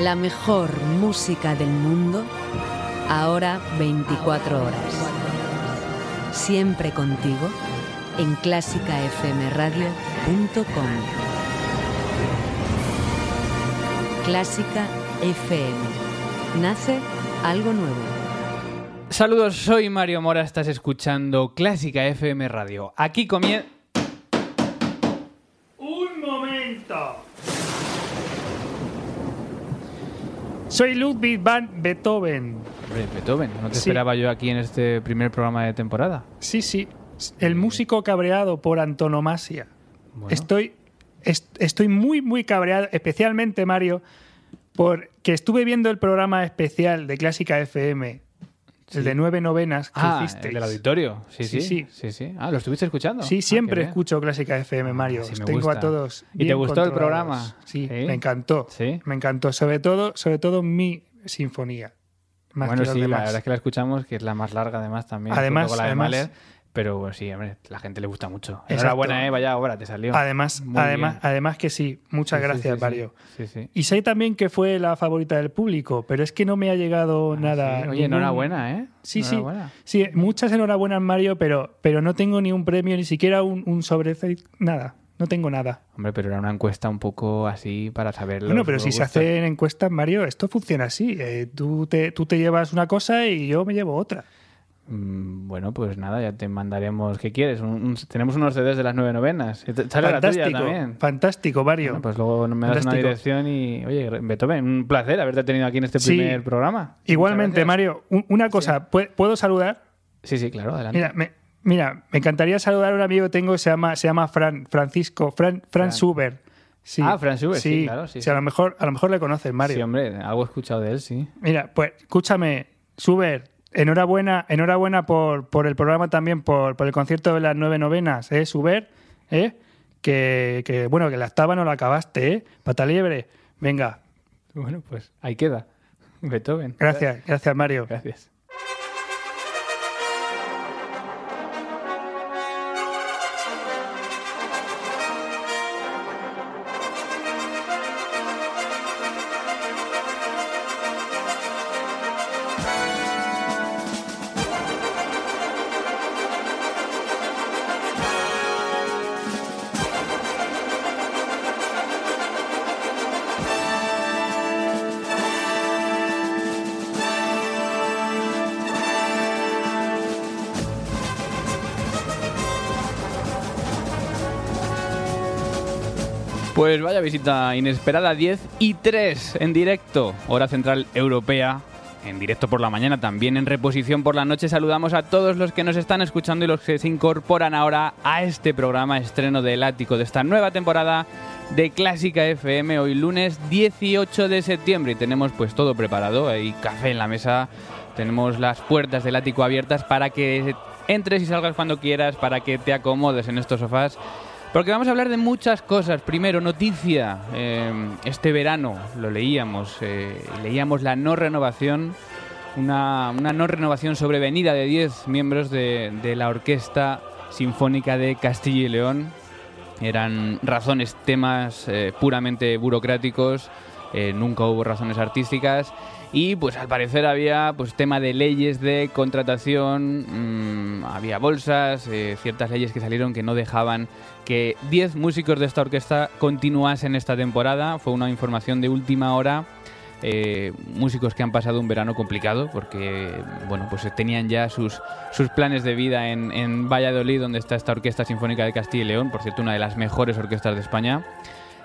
La mejor música del mundo, ahora 24 horas. Siempre contigo en clásicafmradio.com. Clásica FM. Nace algo nuevo. Saludos, soy Mario Mora, estás escuchando Clásica FM Radio. Aquí comienza... Soy Ludwig van Beethoven. Hombre, Beethoven, no te Sí. esperaba yo aquí en este primer programa de temporada. Sí, sí. El músico cabreado por antonomasia. Bueno. Estoy, est- estoy muy, muy cabreado, especialmente, Mario, porque estuve viendo el programa especial de Clásica FM, Sí. el de nueve novenas que Ah, hicisteis. el del auditorio. Sí sí, Sí, sí, sí. Ah, ¿lo estuviste escuchando? Sí, Ah, siempre bien. escucho Clásica FM, Mario. Os me tengo gusta. a todos. ¿Y te gustó el programa? Sí, me encantó. Sí. Me encantó. Sobre todo, sobre todo mi sinfonía. Más Bueno, sí, la verdad es que la escuchamos, que es la más larga además también. Además- la pero bueno, sí, hombre, la gente le gusta mucho. Enhorabuena, eh, vaya obra, te salió. Además, Muy además, bien. además que sí. Muchas Sí, sí, gracias, sí, sí. Mario. Sí, sí. Y sé también que fue la favorita del público, pero es que no me ha llegado nada. Ah, Sí, Oye, ningún- enhorabuena, ¿eh? Sí, sí. Enhorabuena. Sí, muchas enhorabuenas, Mario, pero, pero no tengo ni un premio, ni siquiera un, un sobre. Nada. No tengo nada. Hombre, pero era una encuesta un poco así para saber. Bueno, pero si se hacen encuestas, Mario, esto funciona así. Eh, tú, te, tú te llevas una cosa y yo me llevo otra. Mm, Bueno, pues nada, ya te mandaremos. ¿Qué quieres? Un- un- tenemos unos CDs de las nueve novenas. Sale la tuya fantástico, también. fantástico, Mario. Bueno, pues luego me das una dirección y. Oye, Beethoven, un placer haberte tenido aquí en este Sí. primer programa. Igualmente. Mario, un- una cosa, ¿pue- ¿puedo saludar? Sí, sí, claro, adelante. Mira, me, mira, me encantaría saludar a un amigo que tengo que se llama, se llama Fran, Francisco, Fran, Fran Fran. Suber. Sí. Ah, Fran Suber, sí, claro, sí, Sí, A, lo mejor, a lo mejor le conoces, Mario. Sí, hombre, algo he escuchado de él, sí. Mira, pues escúchame, Suber, enhorabuena, enhorabuena por, por el programa también, por, por el concierto de las nueve novenas, ¿eh, Suber? ¿Eh? Que, que, bueno, que la octava no la acabaste, ¿eh? Pata liebre. Venga, Bueno, pues ahí queda. Beethoven. gracias, gracias, Mario. Gracias. Pues vaya visita inesperada 10 y 3 en directo, hora central europea. En directo por la mañana, también en reposición por la noche. Saludamos a todos los que nos están escuchando y los que se incorporan ahora a este programa estreno del ático de esta nueva temporada de Clásica FM. Hoy lunes 18 de septiembre y tenemos pues todo preparado. Hay café en la mesa, tenemos las puertas del ático abiertas para que entres y salgas cuando quieras, para que te acomodes en estos sofás porque vamos a hablar de muchas cosas. Primero, noticia. eh, este verano lo leíamos. eh, leíamos la no renovación. Una, no renovación sobrevenida de 10 miembros de, la Orquesta Sinfónica de Castilla y León. Eran razones, temas eh, puramente burocráticos. nunca hubo razones artísticas. Y pues al parecer había pues tema de leyes de contratación, mm, había bolsas, eh, ciertas leyes que salieron que no dejaban que 10 músicos de esta orquesta continuasen esta temporada. Fue una información de última hora. eh, músicos que han pasado un verano complicado porque bueno pues tenían ya sus, sus planes de vida en, en Valladolid donde está esta Orquesta Sinfónica de Castilla y León, por cierto una de las mejores orquestas de España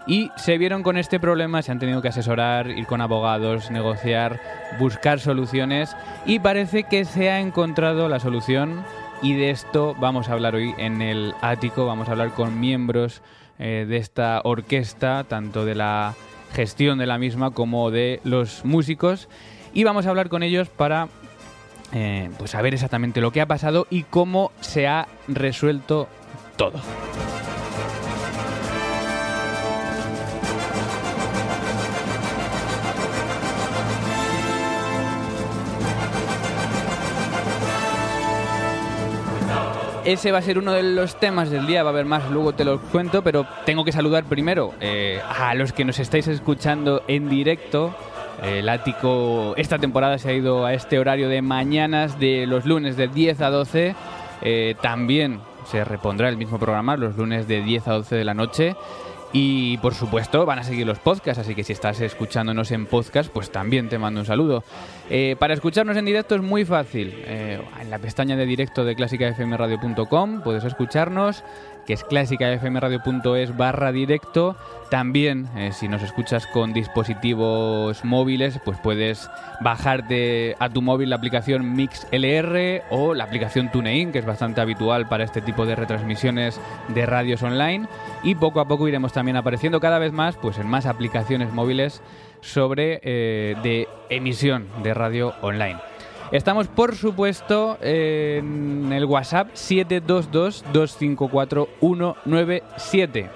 y se vieron con este problema, se han tenido que asesorar, ir con abogados, negociar, buscar soluciones. Y parece que se ha encontrado la solución. Y de esto vamos a hablar hoy en el ático, vamos a hablar con miembros eh, de esta orquesta, tanto de la gestión de la misma como de los músicos. Y vamos a hablar con ellos para eh, pues saber exactamente lo que ha pasado y cómo se ha resuelto todo. Ese va a ser uno de los temas del día, va a haber más, luego te lo cuento, pero tengo que saludar primero eh, a los que nos estáis escuchando en directo El ático esta temporada se ha ido a este horario de mañanas de los lunes de 10 a 12. Eh, también se repondrá el mismo programa los lunes de 10 a 12 de la noche. Y por supuesto van a seguir los podcasts, así que si estás escuchándonos en podcast, pues también te mando un saludo. Eh, para escucharnos en directo es muy fácil. Eh, en la pestaña de directo de clásicafmradio.com puedes escucharnos que es clásicafmradio.es barra directo. También, eh, si nos escuchas con dispositivos móviles, pues puedes bajarte a tu móvil la aplicación MixLR o la aplicación TuneIn, que es bastante habitual para este tipo de retransmisiones de radios online. Y poco a poco iremos también apareciendo cada vez más pues, en más aplicaciones móviles sobre eh, de emisión de radio online. Estamos, por supuesto, en el WhatsApp 722-254-197.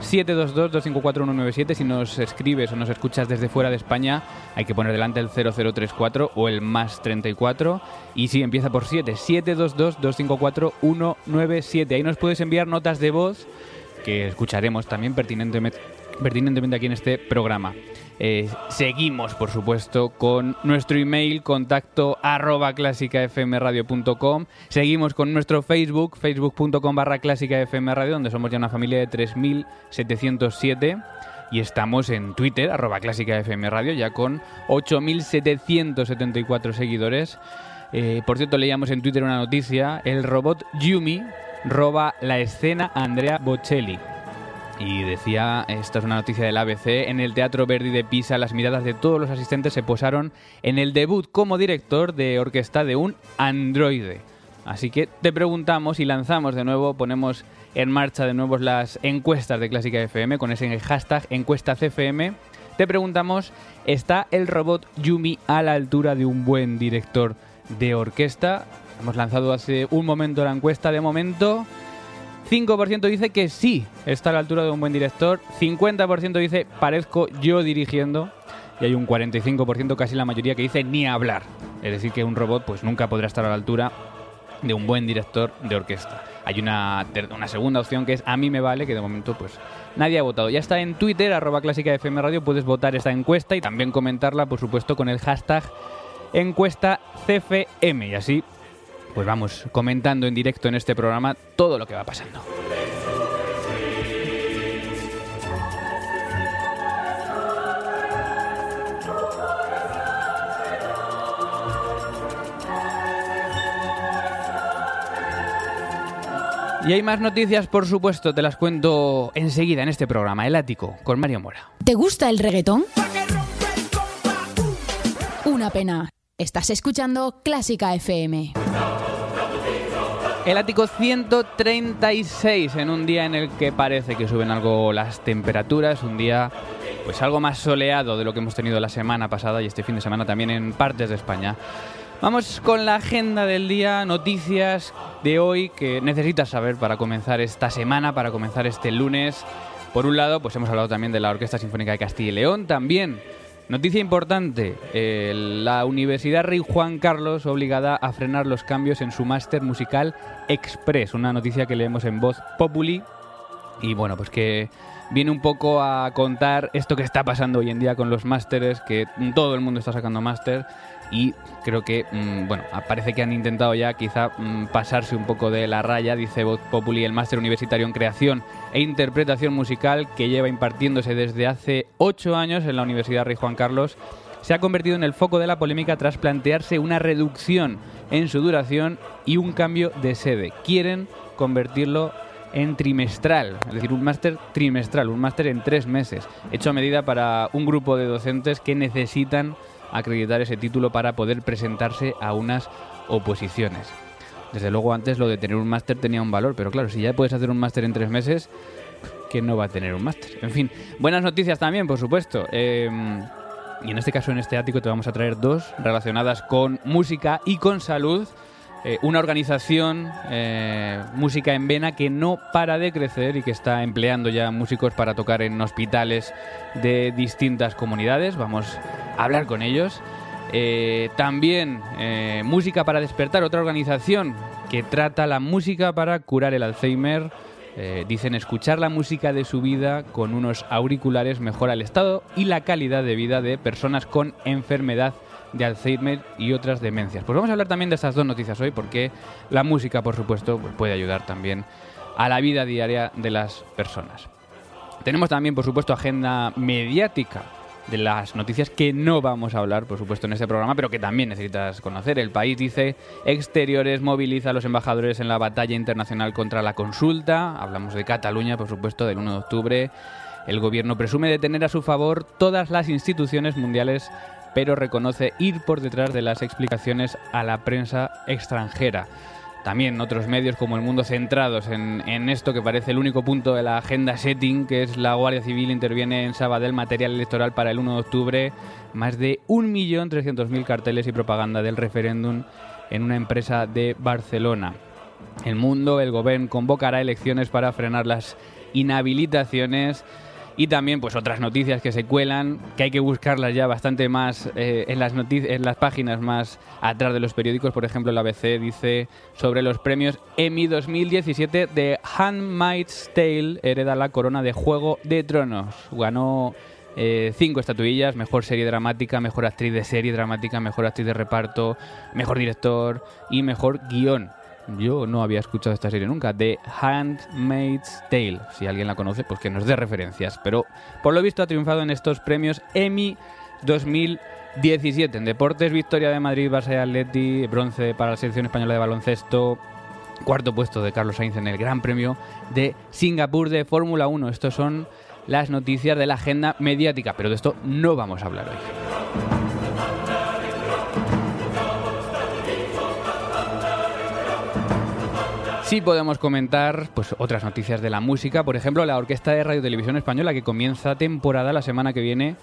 722-254-197. Si nos escribes o nos escuchas desde fuera de España, hay que poner delante el 0034 o el más 34. Y si empieza por 7, 722-254-197. Ahí nos puedes enviar notas de voz que escucharemos también pertinentemente, pertinentemente aquí en este programa. Eh, seguimos, por supuesto, con nuestro email contacto arroba clásicafmradio.com. Seguimos con nuestro Facebook, facebook.com barra clásicafmradio, donde somos ya una familia de 3.707. Y estamos en Twitter, arroba clásicafmradio, ya con 8.774 seguidores. Eh, por cierto, leíamos en Twitter una noticia, el robot Yumi roba la escena Andrea Bocelli. Y decía, esta es una noticia del ABC, en el Teatro Verdi de Pisa las miradas de todos los asistentes se posaron en el debut como director de orquesta de un androide. Así que te preguntamos y lanzamos de nuevo, ponemos en marcha de nuevo las encuestas de Clásica FM con ese hashtag encuesta CFM. Te preguntamos, ¿está el robot Yumi a la altura de un buen director de orquesta? Hemos lanzado hace un momento la encuesta, de momento 5% dice que sí, está a la altura de un buen director. 50% dice parezco yo dirigiendo. Y hay un 45%, casi la mayoría, que dice ni hablar. Es decir, que un robot pues nunca podrá estar a la altura de un buen director de orquesta. Hay una, una segunda opción que es a mí me vale, que de momento pues nadie ha votado. Ya está en Twitter, arroba clásica FM Radio, puedes votar esta encuesta y también comentarla, por supuesto, con el hashtag encuesta CFM. Y así pues vamos comentando en directo en este programa todo lo que va pasando. Y hay más noticias, por supuesto, te las cuento enseguida en este programa, El Ático, con Mario Mora. ¿Te gusta el reggaetón? Una pena. Estás escuchando Clásica FM. El ático 136 en un día en el que parece que suben algo las temperaturas, un día pues algo más soleado de lo que hemos tenido la semana pasada y este fin de semana también en partes de España. Vamos con la agenda del día, noticias de hoy que necesitas saber para comenzar esta semana, para comenzar este lunes. Por un lado, pues hemos hablado también de la Orquesta Sinfónica de Castilla y León, también Noticia importante, la Universidad Rey Juan Carlos obligada a frenar los cambios en su máster musical Express, una noticia que leemos en voz Populi. Y bueno, pues que viene un poco a contar esto que está pasando hoy en día con los másteres, que todo el mundo está sacando máster y creo que, mm, bueno, parece que han intentado ya quizá mm, pasarse un poco de la raya, dice Voz Populi, el máster universitario en creación e interpretación musical que lleva impartiéndose desde hace ocho años en la Universidad Rey Juan Carlos. Se ha convertido en el foco de la polémica tras plantearse una reducción en su duración y un cambio de sede. Quieren convertirlo en trimestral, es decir, un máster trimestral, un máster en tres meses, hecho a medida para un grupo de docentes que necesitan acreditar ese título para poder presentarse a unas oposiciones. Desde luego antes lo de tener un máster tenía un valor, pero claro, si ya puedes hacer un máster en tres meses, ¿quién no va a tener un máster? En fin, buenas noticias también, por supuesto. Em, y en este caso, en este ático, te vamos a traer dos relacionadas con música y con salud. Eh, una organización, eh, Música en Vena, que no para de crecer y que está empleando ya músicos para tocar en hospitales de distintas comunidades. Vamos a hablar con ellos. Eh, también Música para Despertar, otra organización que trata la música para curar el Alzheimer. dicen escuchar la música de su vida con unos auriculares mejora el estado y la calidad de vida de personas con enfermedad de Alzheimer y otras demencias. Pues vamos a hablar también de estas dos noticias hoy porque la música, por supuesto, pues puede ayudar también a la vida diaria de las personas. Tenemos también, por supuesto, agenda mediática de las noticias que no vamos a hablar, por supuesto, en este programa, pero que también necesitas conocer. El país dice Exteriores moviliza a los embajadores en la batalla internacional contra la consulta. Hablamos de Cataluña, por supuesto, del 1 de octubre. El gobierno presume de tener a su favor todas las instituciones mundiales, pero reconoce ir por detrás de las explicaciones a la prensa extranjera. También otros medios como El Mundo centrados en, esto que parece el único punto de la agenda setting, que es la Guardia Civil interviene en Sabadell material electoral para el 1 de octubre, más de 1.300.000 carteles y propaganda del referéndum en una empresa de Barcelona. El Mundo, el Gobierno convocará elecciones para frenar las inhabilitaciones y también pues otras noticias que se cuelan, que hay que buscarlas ya bastante más eh, en, las en las páginas más atrás de los periódicos. Por ejemplo, la ABC dice sobre los premios Emmy 2017 de Handmaid's Tale hereda la corona de Juego de Tronos. Ganó eh, cinco estatuillas, mejor serie dramática, mejor actriz de serie dramática, mejor actriz de reparto, mejor director y mejor guion. Yo no había escuchado esta serie nunca, The Handmaid's Tale. Si alguien la conoce, pues que nos dé referencias. Pero por lo visto ha triunfado en estos premios Emmy 2017. En deportes, victoria de Madrid, Barça y Atleti, bronce para la selección española de baloncesto, cuarto puesto de Carlos Sainz en el Gran Premio de Singapur de Fórmula 1. Estos son las noticias de la agenda mediática, pero de esto no vamos a hablar hoy. Sí podemos comentar pues, otras noticias de la música, por ejemplo, la Orquesta de Radio Televisión Española que comienza temporada la semana que viene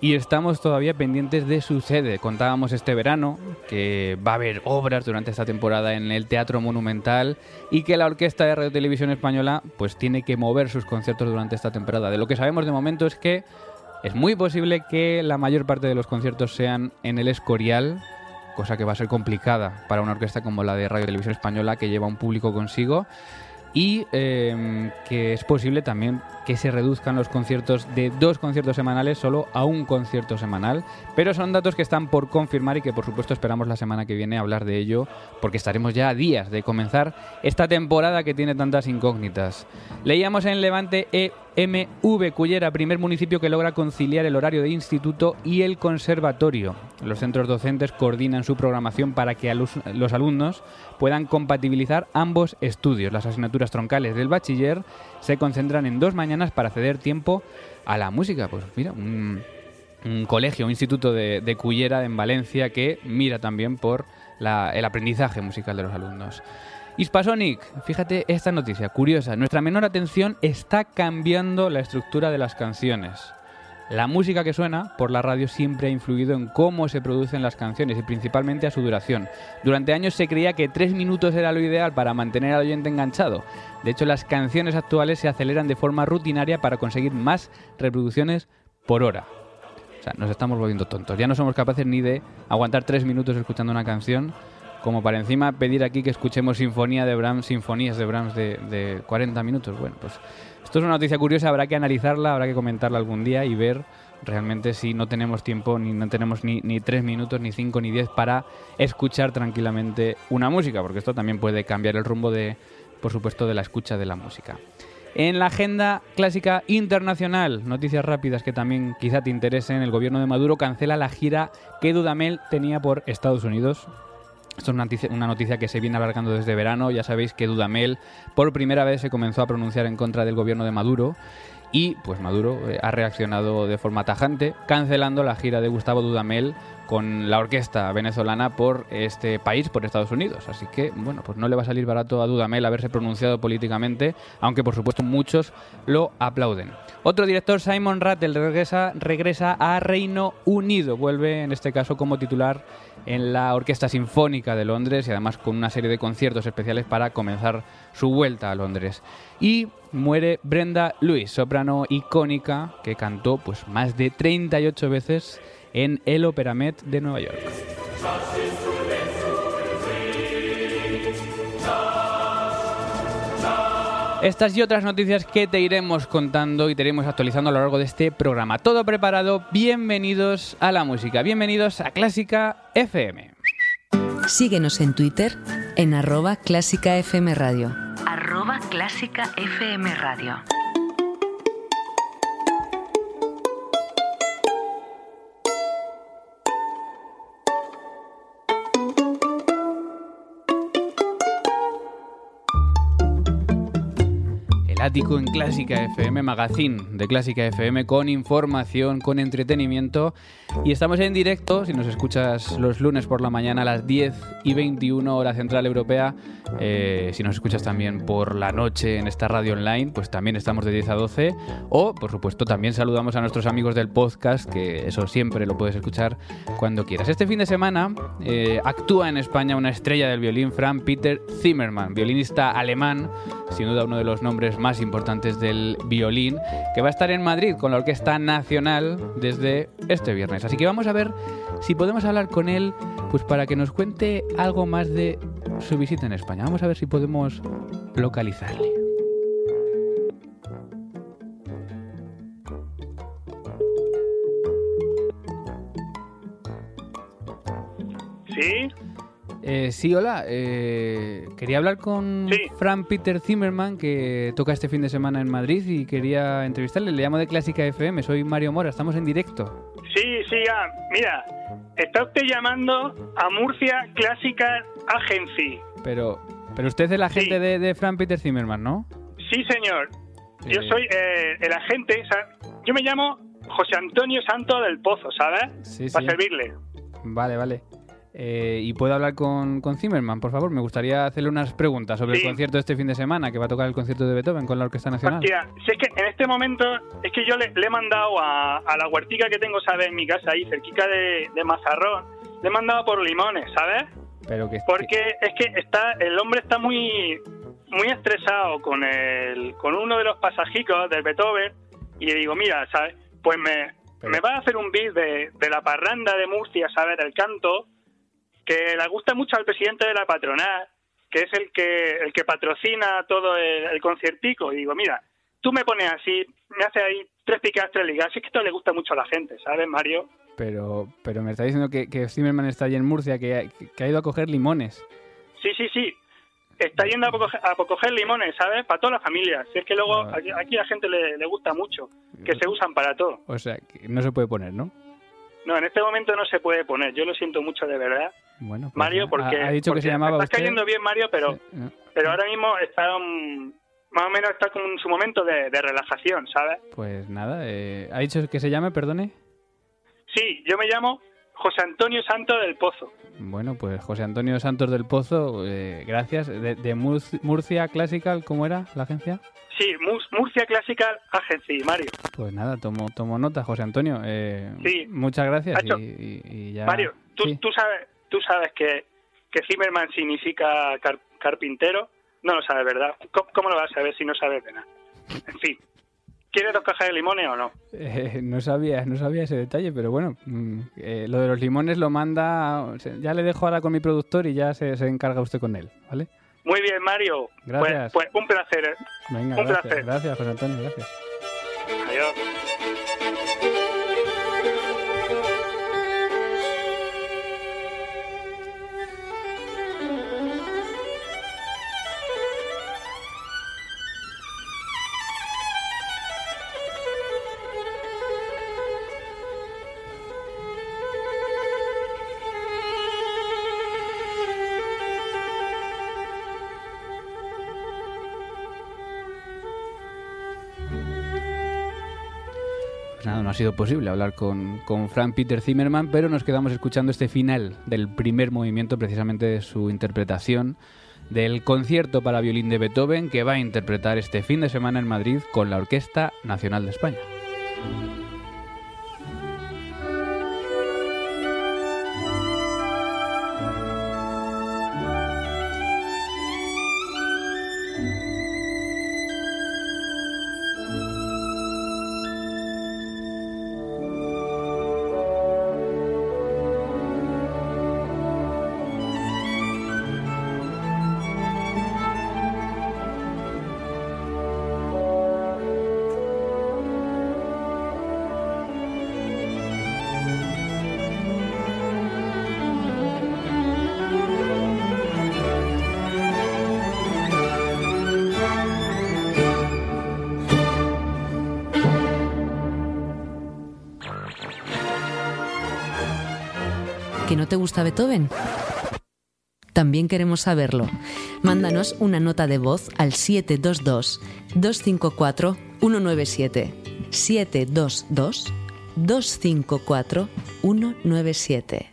y estamos todavía pendientes de su sede. Contábamos este verano que va a haber obras durante esta temporada en el Teatro Monumental y que la Orquesta de Radio Televisión Española pues tiene que mover sus conciertos durante esta temporada. De lo que sabemos de momento es que es muy posible que la mayor parte de los conciertos sean en el Escorial, cosa que va a ser complicada para una orquesta como la de Radio Televisión Española que lleva un público consigo y em, que es posible también que se reduzcan los conciertos de dos conciertos semanales solo a un concierto semanal, pero son datos que están por confirmar y que por supuesto esperamos la semana que viene hablar de ello porque estaremos ya a días de comenzar esta temporada que tiene tantas incógnitas. Leíamos en Levante EMV Cullera, primer municipio que logra conciliar el horario de instituto y el conservatorio. Los centros docentes coordinan su programación para que los alumnos puedan compatibilizar ambos estudios. Las asignaturas troncales del bachiller se concentran en dos mañanas para ceder tiempo a la música. Pues mira, un, colegio, un instituto de, de, Cullera en Valencia que mira también por el aprendizaje musical de los alumnos. Hispasonic, fíjate esta noticia, curiosa. Nuestra menor atención está cambiando la estructura de las canciones. La música que suena por la radio siempre ha influido en cómo se producen las canciones y principalmente a su duración. Durante años se creía que tres minutos era lo ideal para mantener al oyente enganchado. De hecho, las canciones actuales se aceleran de forma rutinaria para conseguir más reproducciones por hora. O sea, nos estamos volviendo tontos. Ya no somos capaces ni de aguantar tres minutos escuchando una canción, como para encima pedir aquí que escuchemos sinfonía de Brahms, sinfonías de Brahms de, de 40 minutos. Bueno, pues esto es una noticia curiosa, habrá que analizarla, habrá que comentarla algún día y ver realmente si no tenemos tiempo, ni no tenemos ni, ni tres minutos, ni cinco, ni diez para escuchar tranquilamente una música, porque esto también puede cambiar el rumbo de, por supuesto, de la escucha de la música. En la agenda clásica internacional, noticias rápidas que también quizá te interesen, el gobierno de Maduro cancela la gira que Dudamel tenía por Estados Unidos. Esto es una noticia, que se viene alargando desde verano. Ya sabéis que Dudamel por primera vez se comenzó a pronunciar en contra del gobierno de Maduro y pues Maduro eh, ha reaccionado de forma tajante cancelando la gira de Gustavo Dudamel con la orquesta venezolana por este país, por Estados Unidos. Así que, bueno, pues no le va a salir barato a Dudamel haberse pronunciado políticamente, aunque por supuesto muchos lo aplauden. Otro director, Simon Rattle, regresa, regresa a Reino Unido. Vuelve, en este caso, como titular en la Orquesta Sinfónica de Londres y además con una serie de conciertos especiales para comenzar su vuelta a Londres. Y muere Brenda Lewis, soprano icónica que cantó pues más de 38 veces en el Opera Met de Nueva York. Estas y otras noticias que te iremos contando y te iremos actualizando a lo largo de este programa. Todo preparado, bienvenidos a la música, bienvenidos a Clásica FM. Síguenos en Twitter en arroba clásica FM Radio. Arroba clásica FM Radio. Ático en Clásica FM, magazine de Clásica FM con información, con entretenimiento. Y estamos en directo, si nos escuchas los lunes por la mañana a las 10 y 21 hora central europea, eh, si nos escuchas también por la noche en esta radio online, pues también estamos de 10 a 12. O, por supuesto, también saludamos a nuestros amigos del podcast, que eso siempre lo puedes escuchar cuando quieras. Este fin de semana eh, actúa en España una estrella del violín, Frank Peter Zimmermann, violinista alemán, sin duda uno de los nombres más importantes del violín, que va a estar en Madrid con la Orquesta Nacional desde este viernes. Así que vamos a ver si podemos hablar con él, pues para que nos cuente algo más de su visita en España. Vamos a ver si podemos localizarle. ¿Sí? Eh, sí, hola. Eh, quería hablar con Sí. Frank Peter Zimmerman, que toca este fin de semana en Madrid y quería entrevistarle. Le llamo de Clásica FM, soy Mario Mora, estamos en directo. Sí, sí, ah, mira, está usted llamando a Murcia Classical Agency. Pero, pero usted es el agente Sí. de, de Frank Peter Zimmerman, ¿no? Sí, señor. Yo soy eh, el agente, o sea, yo me llamo José Antonio Santo del Pozo, ¿sabes? Sí, Para servirle. Vale, vale. Eh, ¿Y puedo hablar con, con Zimmerman, por favor? Me gustaría hacerle unas preguntas sobre Sí. el concierto de este fin de semana, que va a tocar el concierto de Beethoven con la Orquesta Nacional. Hostia, si es que en este momento es que yo le, le he mandado a, a la huertica que tengo, ¿sabes? En mi casa ahí, cerquita de, de Mazarrón, le he mandado por limones, ¿sabes? Pero que, Porque es que está el hombre está muy muy estresado con el con uno de los pasajicos del Beethoven y le digo, mira, ¿sabes? Pues me, Pero- me va a hacer un beat de, de la parranda de Murcia, ¿sabes? Del canto, que le gusta mucho al presidente de la patronal, que es el que el que patrocina todo el, el conciertico. Y digo, mira, tú me pones así, me haces ahí tres picadas, tres ligas. Es que esto le gusta mucho a la gente, ¿sabes, Mario? pero, pero me está diciendo que, que Zimmerman está allí en Murcia, que, ha- que ha ido a coger limones. Sí, sí, sí. Está yendo a coger, a coger limones, ¿sabes? Para toda la familia. Si es que luego aquí, la gente le, le gusta mucho, que se usan para todo. O sea, que no se puede poner, ¿no? No, en este momento no se puede poner. Yo lo siento mucho de verdad, Bueno, pues Mario, porque, ha, ha dicho que se llamaba me está cayendo bien, Mario, pero, Sí, no. pero ahora mismo está mm, más o menos está con su momento de, de relajación, ¿sabes? Pues nada, eh, ha dicho que se llame, perdone. Sí, yo me llamo José Antonio Santo del Pozo. Bueno, pues José Antonio Santos del Pozo, eh, gracias. De, de Mur- Murcia Classical, ¿cómo era la agencia? Sí, Murcia Classical Agency, Mario. Pues nada, tomo, tomo nota, José Antonio. eh, Sí. Muchas gracias y, y- y ya... Mario, tú, Sí. tú sabes, tú sabes que, que Zimmerman significa car- carpintero. No lo sabes, ¿verdad? ¿Cómo, cómo lo vas a saber si no sabes de nada? En fin, ¿quieres dos cajas de limones o no? Eh, no sabía, no sabía ese detalle, pero bueno, mm, eh, lo de los limones lo manda, ya le dejo ahora con mi productor y ya se, se encarga usted con él, ¿vale? Muy bien, Mario. Gracias. Pues, pues un placer. ¿eh? Venga, Un gracias, placer. gracias, José Antonio, gracias. Adiós. Ha sido posible hablar con, con Frank Peter Zimmerman, pero nos quedamos escuchando este final del primer movimiento, precisamente de su interpretación del concierto para violín de Beethoven que va a interpretar este fin de semana en Madrid con la Orquesta Nacional de España. Te gusta Beethoven? También queremos saberlo. Mándanos una nota de voz al 722-254-197. 722-254-197.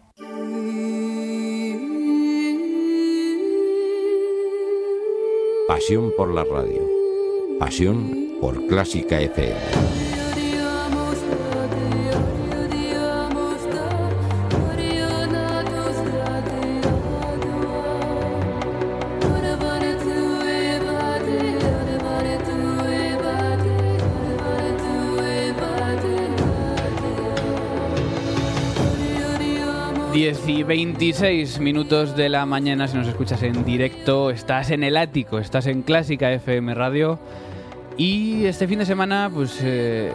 Pasión por la radio. Pasión por Clásica FM. Y 26 minutos de la mañana si nos escuchas en directo, estás en el ático, estás en Clásica FM Radio. Y este fin de semana pues eh,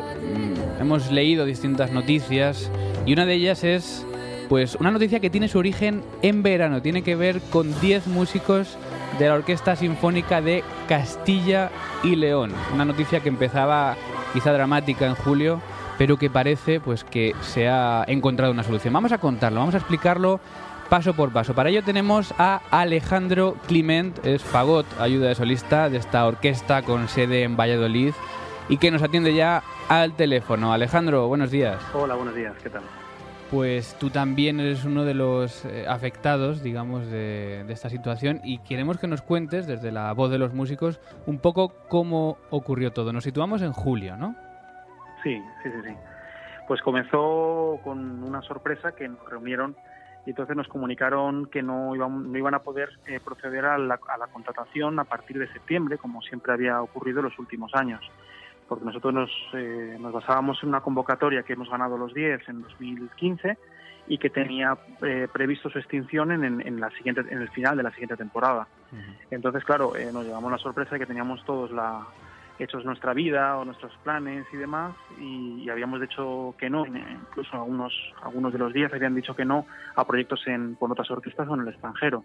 hemos leído distintas noticias y una de ellas es pues una noticia que tiene su origen en verano, tiene que ver con 10 músicos de la Orquesta Sinfónica de Castilla y León, una noticia que empezaba quizá dramática en julio pero que parece pues que se ha encontrado una solución. Vamos a contarlo, vamos a explicarlo paso por paso. Para ello tenemos a Alejandro Clement, es fagot, ayuda de solista de esta orquesta con sede en Valladolid y que nos atiende ya al teléfono. Alejandro, buenos días. Hola, buenos días, ¿qué tal? Pues tú también eres uno de los eh, afectados, digamos, de, de, esta situación y queremos que nos cuentes, desde la voz de los músicos, un poco cómo ocurrió todo. Nos situamos en julio, ¿no? Sí, sí, sí, sí. Pues comenzó con una sorpresa que nos reunieron y entonces nos comunicaron que no iban, no iban a poder eh, proceder a la, a la, contratación a partir de septiembre, como siempre había ocurrido en los últimos años. Porque nosotros nos, eh, nos basábamos en una convocatoria que hemos ganado los 10 en 2015 y que tenía eh, previsto su extinción en, en, la siguiente, en el final de la siguiente temporada. Uh -huh. Entonces, claro, eh, nos llevamos la sorpresa de que teníamos todos la, hechos nuestra vida o nuestros planes y demás y, y, habíamos dicho que no incluso algunos algunos de los días habían dicho que no a proyectos en con otras orquestas o en el extranjero.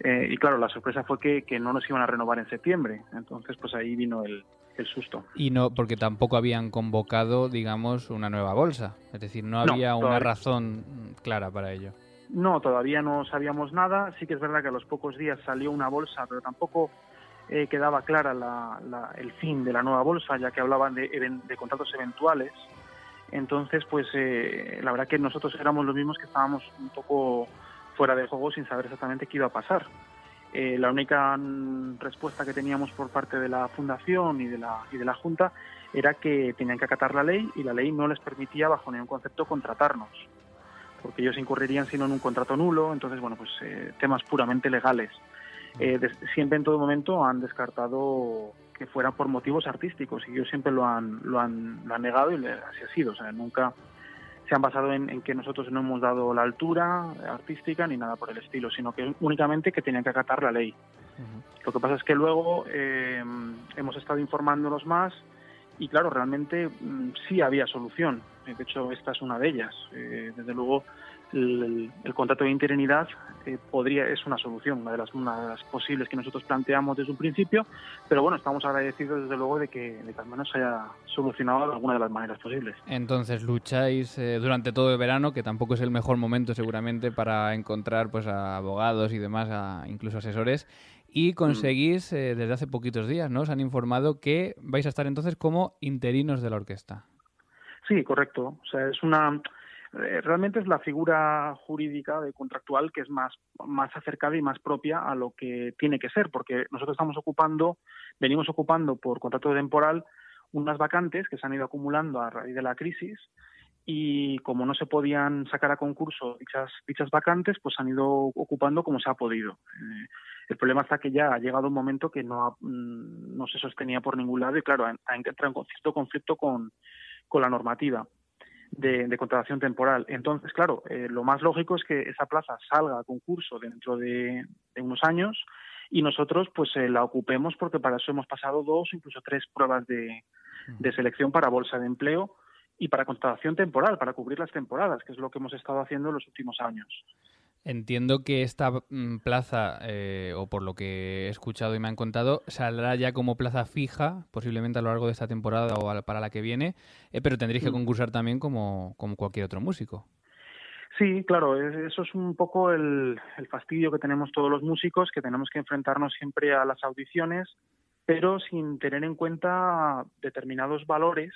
Eh, y claro la sorpresa fue que, que, no nos iban a renovar en septiembre. Entonces pues ahí vino el, el susto. Y no porque tampoco habían convocado digamos una nueva bolsa. Es decir no había no, una razón clara para ello. No todavía no sabíamos nada. Sí que es verdad que a los pocos días salió una bolsa pero tampoco eh, quedaba clara la, la, el fin de la nueva bolsa, ya que hablaban de, de contratos eventuales. Entonces, pues eh, la verdad que nosotros éramos los mismos que estábamos un poco fuera de juego sin saber exactamente qué iba a pasar. Eh, la única respuesta que teníamos por parte de la Fundación y de la, y de la Junta era que tenían que acatar la ley y la ley no les permitía bajo ningún concepto contratarnos, porque ellos incurrirían sino en un contrato nulo, entonces, bueno, pues eh, temas puramente legales eh, de, siempre en todo momento han descartado que fuera por motivos artísticos y ellos siempre lo han, lo han, lo han negado y así ha sido. O sea, nunca se han basado en, en, que nosotros no hemos dado la altura artística ni nada por el estilo, sino que únicamente que tenían que acatar la ley. Uh -huh. Lo que pasa es que luego eh, hemos estado informándonos más y claro, realmente mm, sí había solución. De hecho, esta es una de ellas. Eh, desde luego, el, el, contrato de interinidad eh, podría es una solución, una de, las, una de las posibles que nosotros planteamos desde un principio, pero bueno, estamos agradecidos desde luego de que, de que al menos se haya solucionado de alguna de las maneras posibles. Entonces lucháis eh, durante todo el verano, que tampoco es el mejor momento seguramente para encontrar pues a abogados y demás, a, incluso asesores, y conseguís eh, desde hace poquitos días, ¿no? Os han informado que vais a estar entonces como interinos de la orquesta. Sí, correcto. O sea, es una realmente es la figura jurídica de contractual que es más, más acercada y más propia a lo que tiene que ser, porque nosotros estamos ocupando, venimos ocupando por contrato temporal unas vacantes que se han ido acumulando a raíz de la crisis y como no se podían sacar a concurso dichas, dichas vacantes, pues han ido ocupando como se ha podido. Eh, el problema está que ya ha llegado un momento que no, ha, no se sostenía por ningún lado y claro, ha entrado en cierto conflicto con, con la normativa de, de, contratación temporal. Entonces, claro, eh, lo más lógico es que esa plaza salga a concurso dentro de, de unos años y nosotros pues eh, la ocupemos porque para eso hemos pasado dos, incluso tres pruebas de, de selección para bolsa de empleo y para contratación temporal, para cubrir las temporadas, que es lo que hemos estado haciendo en los últimos años. Entiendo que esta mm, plaza, eh, o por lo que he escuchado y me han contado, saldrá ya como plaza fija, posiblemente a lo largo de esta temporada o para la que viene, eh, pero tendréis que concursar también como, como cualquier otro músico. Sí, claro, eso es un poco el, fastidio que tenemos todos los músicos, que tenemos que enfrentarnos siempre a las audiciones, pero sin tener en cuenta determinados valores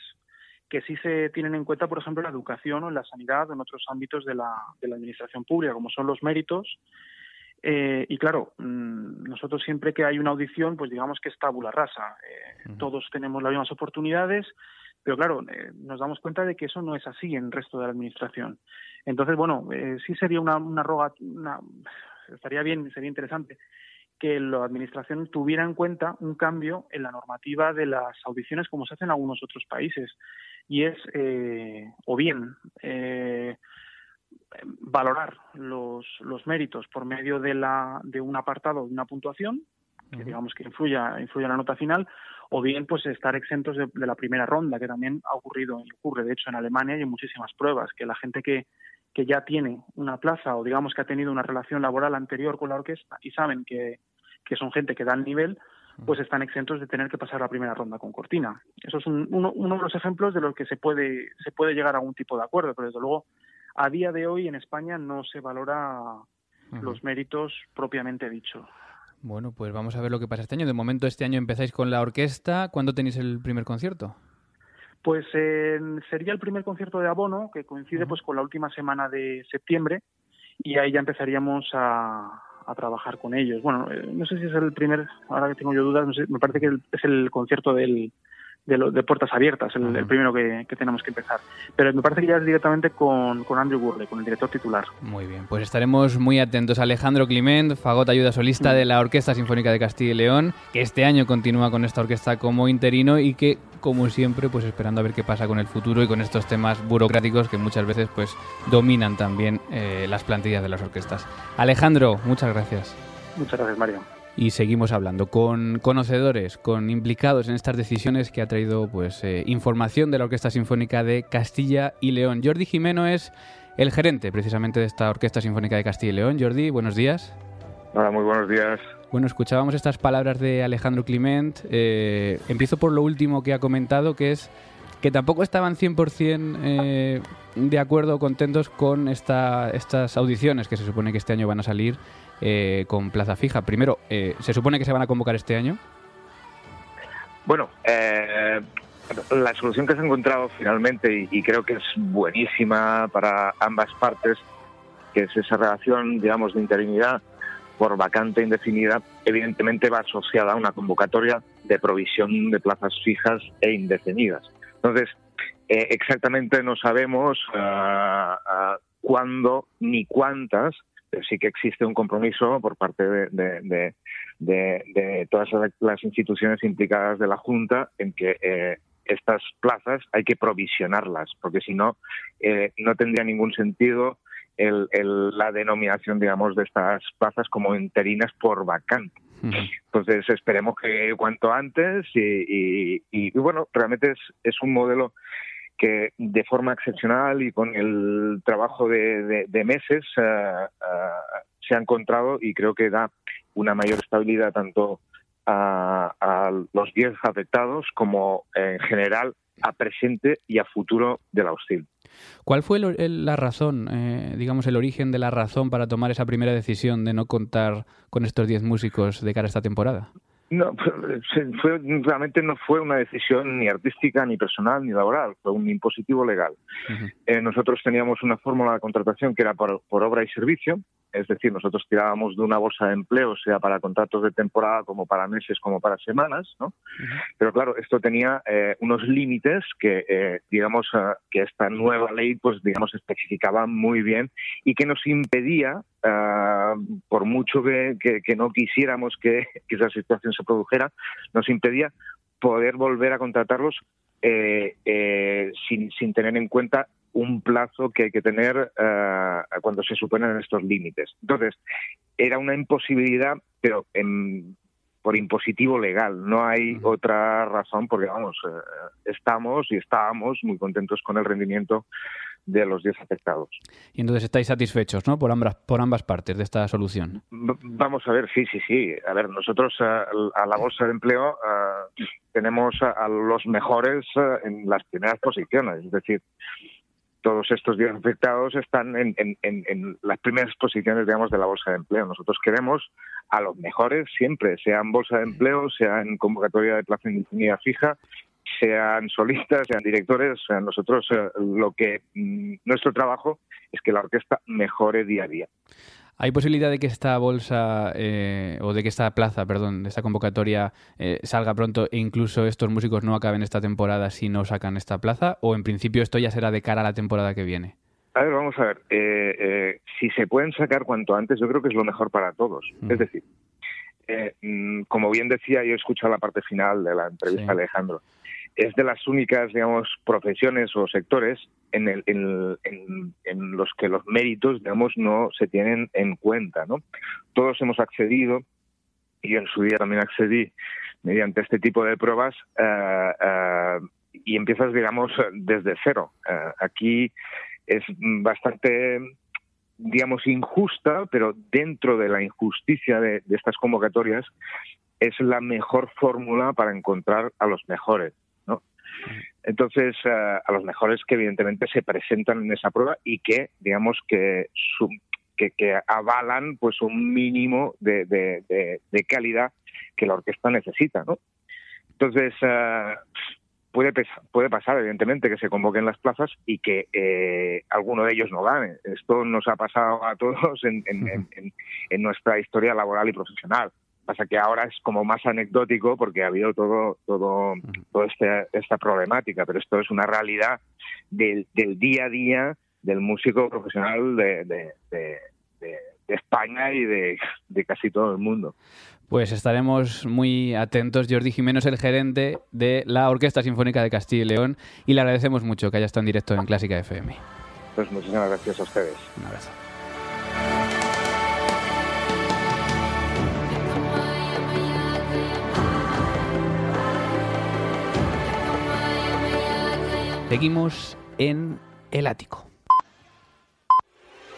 que sí se tienen en cuenta, por ejemplo, en la educación o en la sanidad o en otros ámbitos de la, de la administración pública, como son los méritos. Eh, y claro, mm, nosotros siempre que hay una audición, pues digamos que es tabula rasa. Eh, todos tenemos las mismas oportunidades, pero claro, eh, nos damos cuenta de que eso no es así en el resto de la administración. Entonces, bueno, sí sería una, una roga, estaría bien, sería interesante que la Administración tuviera en cuenta un cambio en la normativa de las audiciones como se hace en algunos otros países. Y es, eh, o bien, eh, valorar los, los méritos por medio de, la, de un apartado, de una puntuación, que digamos que influya, influya en la nota final, o bien pues estar exentos de, de, la primera ronda, que también ha ocurrido y ocurre de hecho en Alemania y en muchísimas pruebas, que la gente que, que ya tiene una plaza o digamos que ha tenido una relación laboral anterior con la orquesta y saben que, son gente que da el nivel, pues están exentos de tener que pasar la primera ronda con cortina. Eso es uno, de los ejemplos de los que se puede, se puede llegar a algún tipo de acuerdo, pero desde luego a día de hoy en España no se valora los méritos propiamente dicho. Bueno, pues vamos a ver lo que pasa este año. De momento este año empezáis con la orquesta. ¿Cuándo tenéis el primer concierto? Pues sería el primer concierto de abono, que coincide pues con la última semana de septiembre, y ahí ya empezaríamos a, trabajar con ellos. Bueno, eh, no sé si es el primer, ahora que tengo yo dudas, me parece que es el concierto del, de, puertas abiertas, el, primero que, tenemos que empezar. Pero me parece que ya es directamente con, con Andrew Burley, con el director titular. Muy bien, pues estaremos muy atentos. Alejandro Clement, fagot ayuda solista de la Orquesta Sinfónica de Castilla y León, que este año continúa con esta orquesta como interino y que, como siempre, pues esperando a ver qué pasa con el futuro y con estos temas burocráticos que muchas veces pues dominan también eh, las plantillas de las orquestas. Alejandro, muchas gracias. Muchas gracias, Mario y seguimos hablando con conocedores, con implicados en estas decisiones que ha traído pues eh, información de la Orquesta Sinfónica de Castilla y León. Jordi Jimeno es el gerente precisamente de esta Orquesta Sinfónica de Castilla y León. Jordi, buenos días. Hola, muy buenos días. Bueno, escuchábamos estas palabras de Alejandro Clement. Eh, empiezo por lo último que ha comentado, que es que tampoco estaban 100% eh, de acuerdo o contentos con esta, estas audiciones que se supone que este año van a salir eh, con plaza fija. Primero, eh, ¿se supone que se van a convocar este año? Bueno, eh, la solución que se ha encontrado finalmente, y, creo que es buenísima para ambas partes, que es esa relación, digamos, de interinidad por vacante indefinida, evidentemente va asociada a una convocatoria de provisión de plazas fijas e indefinidas. Entonces, exactamente no sabemos cuándo ni cuántas sí que existe un compromiso por parte de, todas las instituciones implicadas de la Junta en que eh, estas plazas hay que provisionarlas, porque si no, eh, no tendría ningún sentido la denominación, digamos, de estas plazas como interinas por vacante. Entonces esperemos que cuanto antes y, bueno, realmente es, es un modelo que de forma excepcional y con el trabajo de, meses eh, eh, se ha encontrado y creo que da una mayor estabilidad tanto a, los 10 afectados como en general a presente y a futuro de la hostil. ¿Cuál fue la razón, eh, digamos, el origen de la razón para tomar esa primera decisión de no contar con estos 10 músicos de cara a esta temporada? No, fue, realmente no fue una decisión ni artística, ni personal, ni laboral, fue un impositivo legal. Eh, nosotros teníamos una fórmula de contratación que era por, obra y servicio, es decir, nosotros tirábamos de una bolsa de empleo, sea para contratos de temporada, como para meses, como para semanas, ¿no? Pero claro, esto tenía eh, unos límites que, eh, digamos, que esta nueva ley, pues, digamos, especificaba muy bien y que nos impedía Ah, por mucho que, no quisiéramos que, esa situación se produjera, nos impedía poder volver a contratarlos eh, eh, sin, sin, tener en cuenta un plazo que hay que tener ah, cuando se suponen estos límites. Entonces, era una imposibilidad, pero por impositivo legal. No hay otra razón porque, vamos, eh, estamos y estábamos muy contentos con el rendimiento de los 10 afectados. Y entonces estáis satisfechos, ¿no? Por ambas, por ambas partes de esta solución. vamos a ver, sí, sí, sí. A ver, nosotros a, la bolsa de empleo tenemos a, los mejores en las primeras posiciones. Es decir, todos estos días afectados están en, las primeras posiciones, digamos, de la bolsa de empleo. Nosotros queremos a los mejores siempre, sean bolsa de empleo, sean convocatoria de plaza indefinida fija, sean solistas, sean directores. nosotros eh, lo que mm, nuestro trabajo es que la orquesta mejore día a día. ¿Hay posibilidad de que esta bolsa, eh, o de que esta plaza, perdón, de esta convocatoria eh, salga pronto e incluso estos músicos no acaben esta temporada si no sacan esta plaza? ¿O en principio esto ya será de cara a la temporada que viene? A ver, vamos a ver. Eh, si se pueden sacar cuanto antes, yo creo que es lo mejor para todos. Mm. Es decir, mm, como bien decía, yo he escuchado la parte final de la entrevista de Alejandro es de las únicas, digamos, profesiones o sectores en, el, en, los que los méritos, digamos, no se tienen en cuenta, ¿no? Todos hemos accedido, y en su día también accedí, mediante este tipo de pruebas, eh, eh, y empiezas, digamos, desde cero. Eh, aquí es bastante digamos, injusta, pero dentro de la injusticia de estas convocatorias es la mejor fórmula para encontrar a los mejores. Entonces, eh, a los mejores que evidentemente se presentan en esa prueba y que, digamos, que, que, avalan pues un mínimo de, de, calidad que la orquesta necesita, ¿no? Entonces, eh, puede, puede pasar, evidentemente, que se convoquen las plazas y que eh, alguno de ellos no gane. Esto nos ha pasado a todos en, en nuestra historia laboral y profesional. Pasa que ahora es como más anecdótico porque ha habido todo, todo, toda este, esta problemática, pero esto es una realidad del, del día a día del músico profesional de, de, de, España y de, casi todo el mundo. Pues estaremos muy atentos. Jordi Jiménez, el gerente de la Orquesta Sinfónica de Castilla y León, y le agradecemos mucho que haya estado en directo en Clásica FM. Pues muchísimas gracias a ustedes. Un abrazo. Seguimos en el ático.